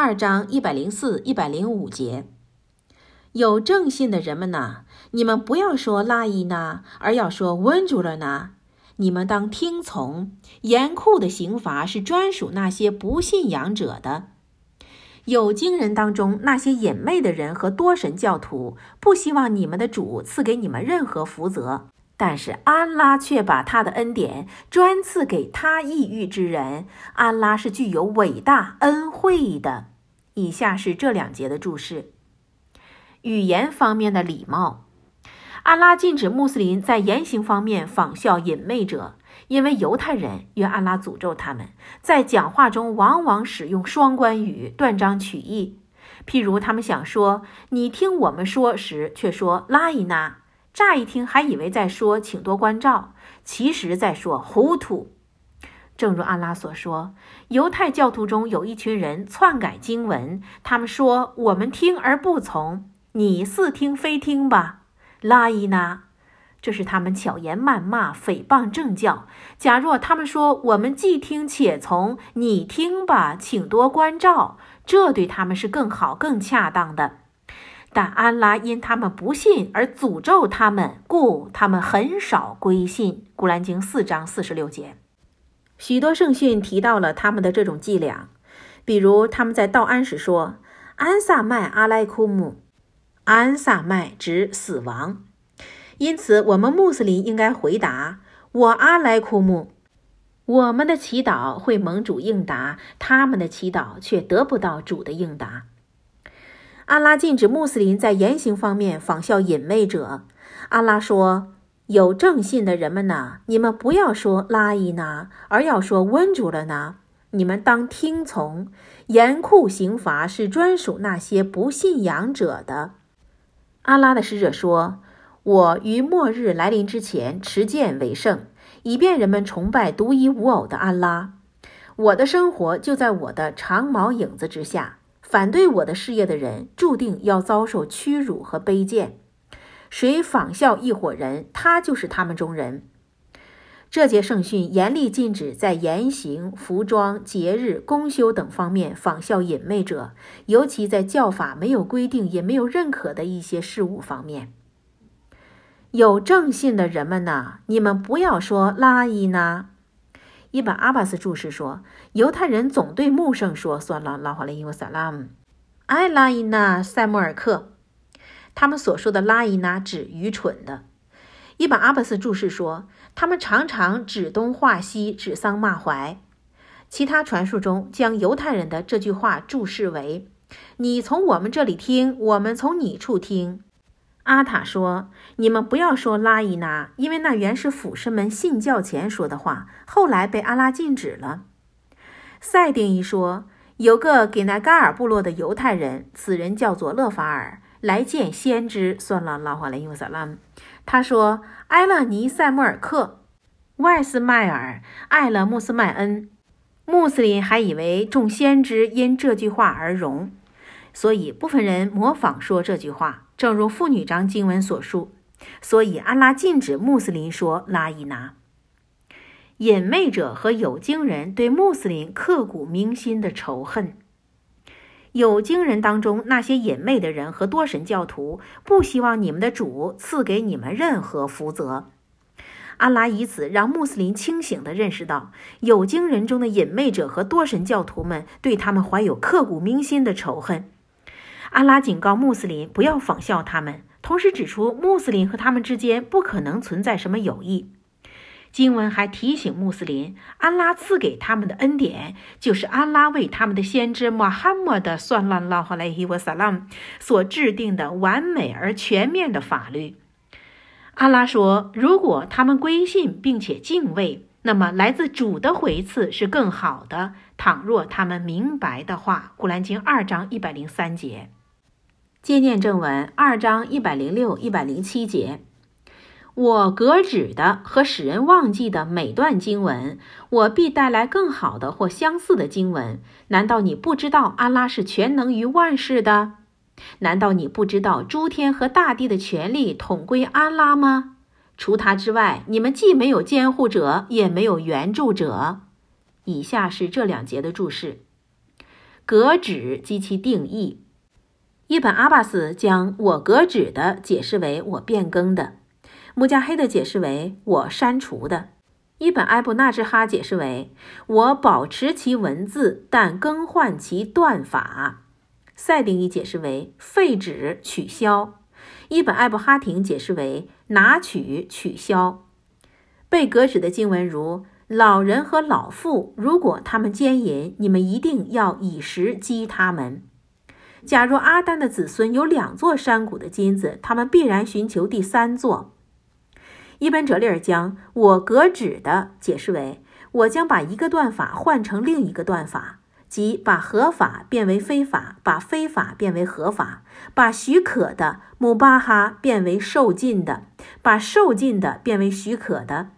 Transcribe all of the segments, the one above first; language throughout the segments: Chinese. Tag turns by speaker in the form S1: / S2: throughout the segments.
S1: 二章一百零四、一百零五节。有正信的人们呐，你们不要说拉伊呢，而要说温住了呢。你们当听从。严酷的刑罚是专属那些不信仰者的。有经人当中那些隐昧的人和多神教徒，不希望你们的主赐给你们任何福泽，但是安拉却把他的恩典专赐给他抑郁之人。安拉是具有伟大恩惠的。以下是这两节的注释。语言方面的礼貌，安拉禁止穆斯林在言行方面仿效隐昧者，因为犹太人愿安拉诅咒他们，在讲话中往往使用双关语，断章取义。譬如他们想说“你听我们说”时，却说“拉伊娜”，乍一听还以为在说“请多关照”，其实在说“糊涂”。正如安拉所说，犹太教徒中有一群人篡改经文，他们说：“我们听而不从。”你似听非听吧，拉伊娜，这是他们巧言谩骂、诽谤正教。假若他们说我们既听且从，你听吧，请多关照，这对他们是更好、更恰当的。但安拉因他们不信而诅咒他们，故他们很少归信。古兰经四章四十六节，许多圣训提到了他们的这种伎俩，比如他们在道安时说：“安萨麦阿莱库姆。”安萨麦指死亡，因此我们穆斯林应该回答：“我阿莱库姆。”我们的祈祷会蒙主应答，他们的祈祷却得不到主的应答。阿拉禁止穆斯林在言行方面仿效隐昧者。阿拉说：“有正信的人们呢，你们不要说拉伊呢，而要说温主了呢。你们当听从。严酷刑罚是专属那些不信仰者的。”阿拉的使者说：“我于末日来临之前持剑为圣，以便人们崇拜独一无二的安拉。我的生活就在我的长矛影子之下。反对我的事业的人，注定要遭受屈辱和卑贱。谁仿效一伙人，他就是他们中人。”这节圣训严厉禁止在言行、服装、节日、公休等方面仿效隐昧者，尤其在教法没有规定也没有认可的一些事物方面。有正信的人们呢，你们不要说拉伊呢。伊本阿巴斯注释说，犹太人总对穆圣说：“算了，拉哈雷伊沃萨拉姆，艾拉伊纳塞穆尔克。”他们所说的拉伊纳指愚蠢的。伊本阿巴斯注释说。他们常常指东画西，指桑骂槐。其他传述中将犹太人的这句话注释为：“你从我们这里听，我们从你处听。”阿塔说：“你们不要说拉伊娜，因为那原是俯身们信教前说的话，后来被阿拉禁止了。”赛定一说：“有个给那嘎尔部落的犹太人，此人叫做勒法尔，来见先知，算了，拉华莱因萨拉姆。他说。”埃勒尼塞穆尔克、外斯麦尔、艾勒穆斯麦恩，穆斯林还以为众先知因这句话而荣，所以部分人模仿说这句话，正如妇女章经文所述。所以安拉禁止穆斯林说拉伊拿。隐昧者和有经人对穆斯林刻骨铭心的仇恨。有经人当中那些隐昧的人和多神教徒不希望你们的主赐给你们任何福泽。阿拉以此让穆斯林清醒地认识到，有经人中的隐昧者和多神教徒们对他们怀有刻骨铭心的仇恨。阿拉警告穆斯林不要仿效他们，同时指出穆斯林和他们之间不可能存在什么友谊。经文还提醒穆斯林，安拉赐给他们的恩典，就是安拉为他们的先知穆罕默德（算拉拉哈莱伊沃萨拉姆）所制定的完美而全面的法律。安拉说，如果他们归信并且敬畏，那么来自主的回赐是更好的。倘若他们明白的话，《古兰经》二章一百零三节，接念正文二章一百零六、一百零七节。我革止的和使人忘记的每段经文，我必带来更好的或相似的经文。难道你不知道安拉是全能于万事的？难道你不知道诸天和大地的权利统归安拉吗？除他之外，你们既没有监护者，也没有援助者。以下是这两节的注释：革旨及其定义。伊本阿巴斯将我革旨的解释为我变更的，穆加黑的解释为我删除的，伊本埃布纳之哈解释为我保持其文字，但更换其断法。赛定义解释为废止、取消。伊本艾布哈廷解释为拿取、取消。被革旨的经文如：老人和老妇，如果他们奸淫，你们一定要以石击他们。假如阿丹的子孙有两座山谷的金子，他们必然寻求第三座。伊本哲利尔将我革指的解释为：我将把一个断法换成另一个断法。即把合法变为非法，把非法变为合法，把许可的姆巴哈变为受禁的，把受禁的变为许可的。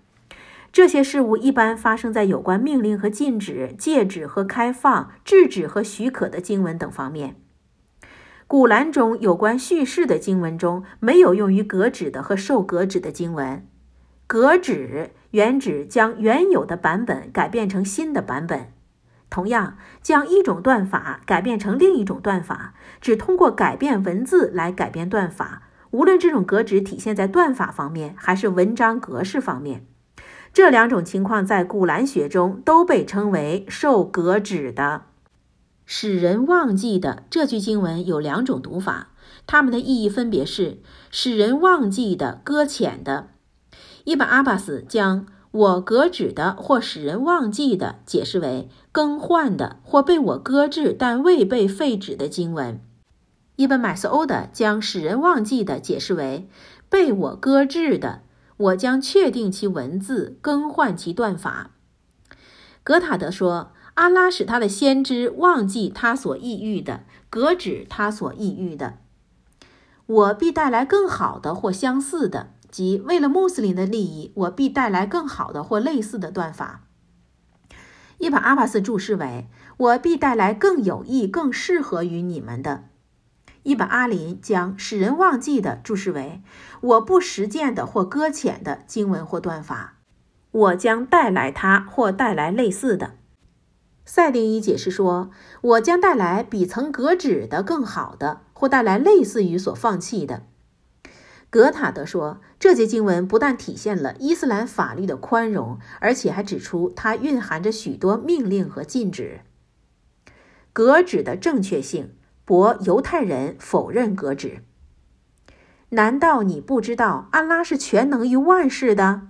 S1: 这些事物一般发生在有关命令和禁止、戒止和开放、制止和许可的经文等方面。古兰中有关叙事的经文中没有用于革指的和受革指的经文。革指原指将原有的版本改变成新的版本。同样，将一种断法改变成另一种断法，只通过改变文字来改变断法。无论这种格指体现在断法方面，还是文章格式方面，这两种情况在古兰学中都被称为受格指的。使人忘记的这句经文有两种读法，它们的意义分别是使人忘记的、搁浅的。伊本阿巴斯将。我革止的或使人忘记的，解释为更换的或被我搁置但未被废止的经文。伊本买斯欧的将使人忘记的解释为被我搁置的，我将确定其文字，更换其断法。格塔德说，阿拉使他的先知忘记他所抑郁的，革止他所抑郁的。我必带来更好的或相似的。即为了穆斯林的利益，我必带来更好的或类似的断法。伊本阿巴斯注释为：我必带来更有益、更适合于你们的。伊本阿林将使人忘记的注释为：我不实践的或搁浅的经文或断法。我将带来它或带来类似的。赛丁一解释说：我将带来比曾革止的更好的，或带来类似于所放弃的。格塔德说，这节经文不但体现了伊斯兰法律的宽容，而且还指出它蕴含着许多命令和禁止。革旨的正确性，驳犹太人否认革旨。难道你不知道安拉是全能于万事的？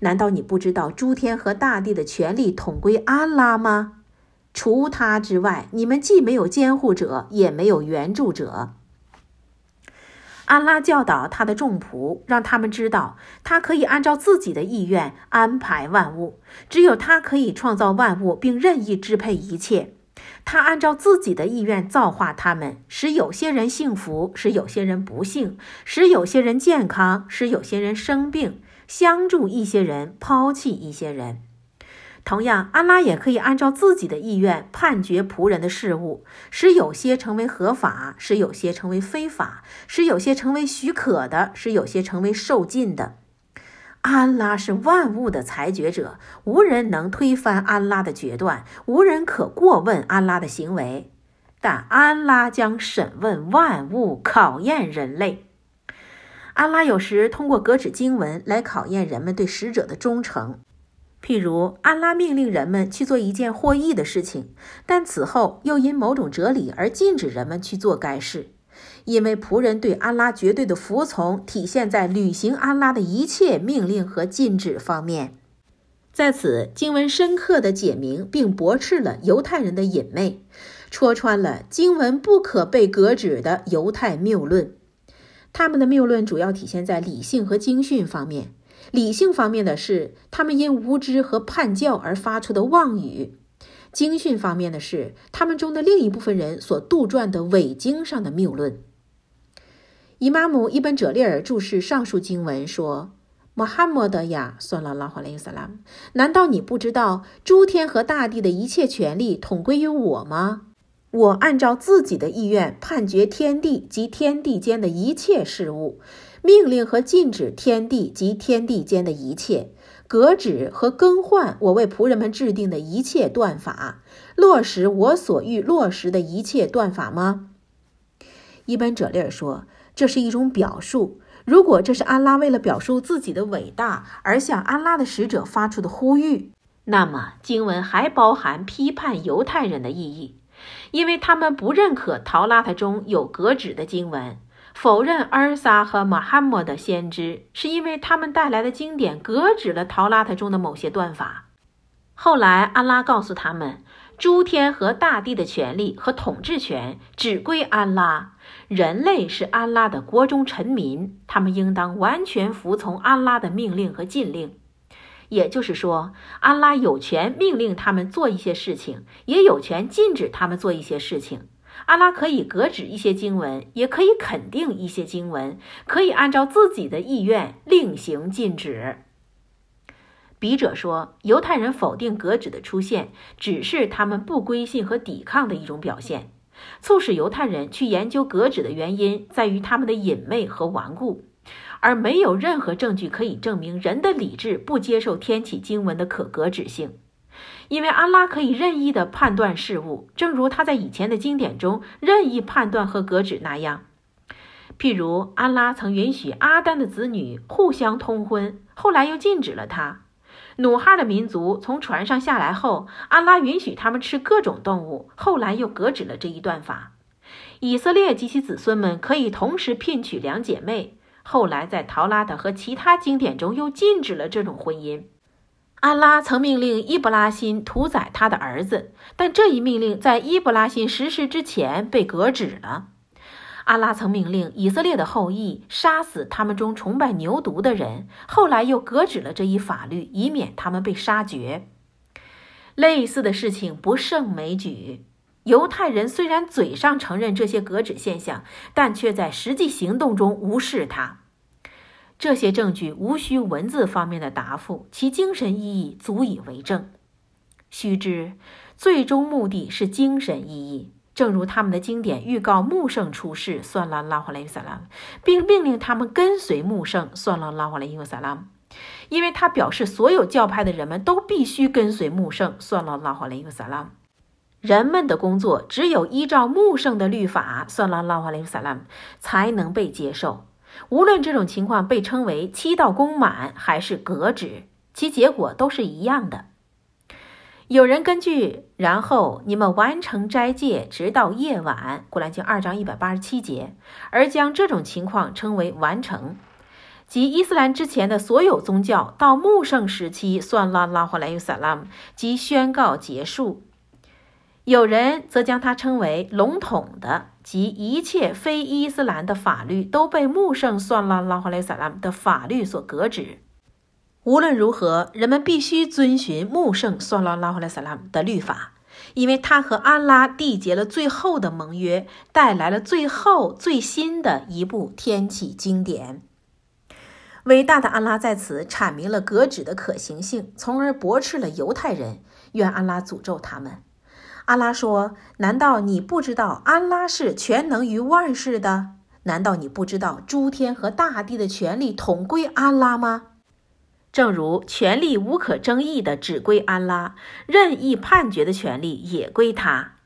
S1: 难道你不知道诸天和大地的权利统归安拉吗？除他之外，你们既没有监护者，也没有援助者。安拉教导他的众仆，让他们知道，他可以按照自己的意愿安排万物。只有他可以创造万物，并任意支配一切。他按照自己的意愿造化他们，使有些人幸福，使有些人不幸，使有些人健康，使有些人生病，相助一些人，抛弃一些人。同样，安拉也可以按照自己的意愿判决仆人的事物，使有些成为合法，使有些成为非法，使有些成为许可的，使有些成为受禁的。安拉是万物的裁决者，无人能推翻安拉的决断，无人可过问安拉的行为。但安拉将审问万物，考验人类。安拉有时通过格指经文来考验人们对使者的忠诚。譬如，安拉命令人们去做一件获益的事情，但此后又因某种哲理而禁止人们去做该事，因为仆人对安拉绝对的服从体现在履行安拉的一切命令和禁止方面。在此，经文深刻地解明并驳斥了犹太人的隐昧，戳穿了经文不可被革止的犹太谬论。他们的谬论主要体现在理性和经训方面。理性方面的是，他们因无知和叛教而发出的妄语；经训方面的是，他们中的另一部分人所杜撰的伪经上的谬论。伊玛目伊本哲利尔注释上述经文说：“穆罕默德呀，算了拉华雷萨拉，难道你不知道诸天和大地的一切权利统归于我吗？我按照自己的意愿判决天地及天地间的一切事物。”命令和禁止天地及天地间的一切，革止和更换我为仆人们制定的一切断法，落实我所欲落实的一切断法吗？伊本·哲利尔说，这是一种表述。如果这是安拉为了表述自己的伟大而向安拉的使者发出的呼吁，那么经文还包含批判犹太人的意义，因为他们不认可陶拉特中有革止的经文，否认阿尔萨和马哈默的先知，是因为他们带来的经典革止了陶拉特中的某些断法。后来，安拉告诉他们。诸天和大地的权利和统治权只归安拉，人类是安拉的国中臣民，他们应当完全服从安拉的命令和禁令。也就是说，安拉有权命令他们做一些事情，也有权禁止他们做一些事情。阿拉可以革止一些经文，也可以肯定一些经文，可以按照自己的意愿另行禁止。笔者说，犹太人否定革旨的出现，只是他们不归信和抵抗的一种表现。促使犹太人去研究革旨的原因，在于他们的隐昧和顽固，而没有任何证据可以证明人的理智不接受天启经文的可革止性。因为安拉可以任意的判断事物，正如他在以前的经典中任意判断和革旨那样。譬如，安拉曾允许阿丹的子女互相通婚，后来又禁止了他。努哈的民族从船上下来后，安拉允许他们吃各种动物，后来又革止了这一段法。以色列及其子孙们可以同时聘娶两姐妹，后来在陶拉的和其他经典中又禁止了这种婚姻。安拉曾命令伊布拉辛屠宰他的儿子，但这一命令在伊布拉辛实施之前被革止了。阿拉曾命令以色列的后裔杀死他们中崇拜牛犊的人，后来又革止了这一法律，以免他们被杀绝。类似的事情不胜枚举。犹太人虽然嘴上承认这些革止现象，但却在实际行动中无视它。这些证据无需文字方面的答复，其精神意义足以为证。须知，最终目的是精神意义。正如他们的经典预告穆圣出世，算了拉华雷萨拉，并命令他们跟随穆圣，算了拉华雷萨拉，因为他表示所有教派的人们都必须跟随穆圣，算了拉华雷萨拉。人们的工作只有依照穆圣的律法，算了拉华雷萨拉，才能被接受。无论这种情况被称为七道功满还是革职，其结果都是一样的。有人根据“然后你们完成斋戒，直到夜晚”（古兰经二章一百八十七节）而将这种情况称为完成，即伊斯兰之前的所有宗教到穆圣时期算拉拉霍莱尤萨拉姆即宣告结束。有人则将它称为笼统的，即一切非伊斯兰的法律都被穆圣算拉拉霍莱萨拉姆的法律所革止。无论如何，人们必须遵循穆圣算拉拉哈莱萨拉姆的律法，因为他和安拉缔结了最后的盟约，带来了最后最新的一部天启经典。伟大的安拉在此阐明了革旨的可行性，从而驳斥了犹太人。愿安拉诅咒他们。阿拉说：“难道你不知道安拉是全能于万事的？难道你不知道诸天和大地的权利统归安拉吗？”正如权力无可争议的只归安拉，任意判决的权利也归他，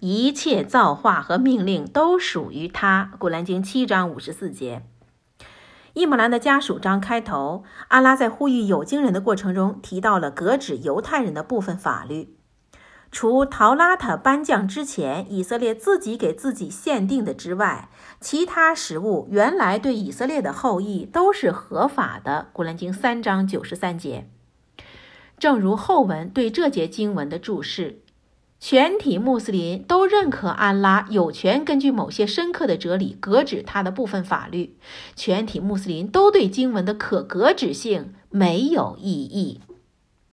S1: 一切造化和命令都属于他。古兰经七章五十四节。伊姆兰的家属章开头，阿拉在呼吁有经人的过程中提到了革止犹太人的部分法律。除陶拉塔颁降之前，以色列自己给自己限定的之外，其他食物原来对以色列的后裔都是合法的。古兰经三章九十三节，正如后文对这节经文的注释，全体穆斯林都认可安拉有权根据某些深刻的哲理革止他的部分法律。全体穆斯林都对经文的可革止性没有异议。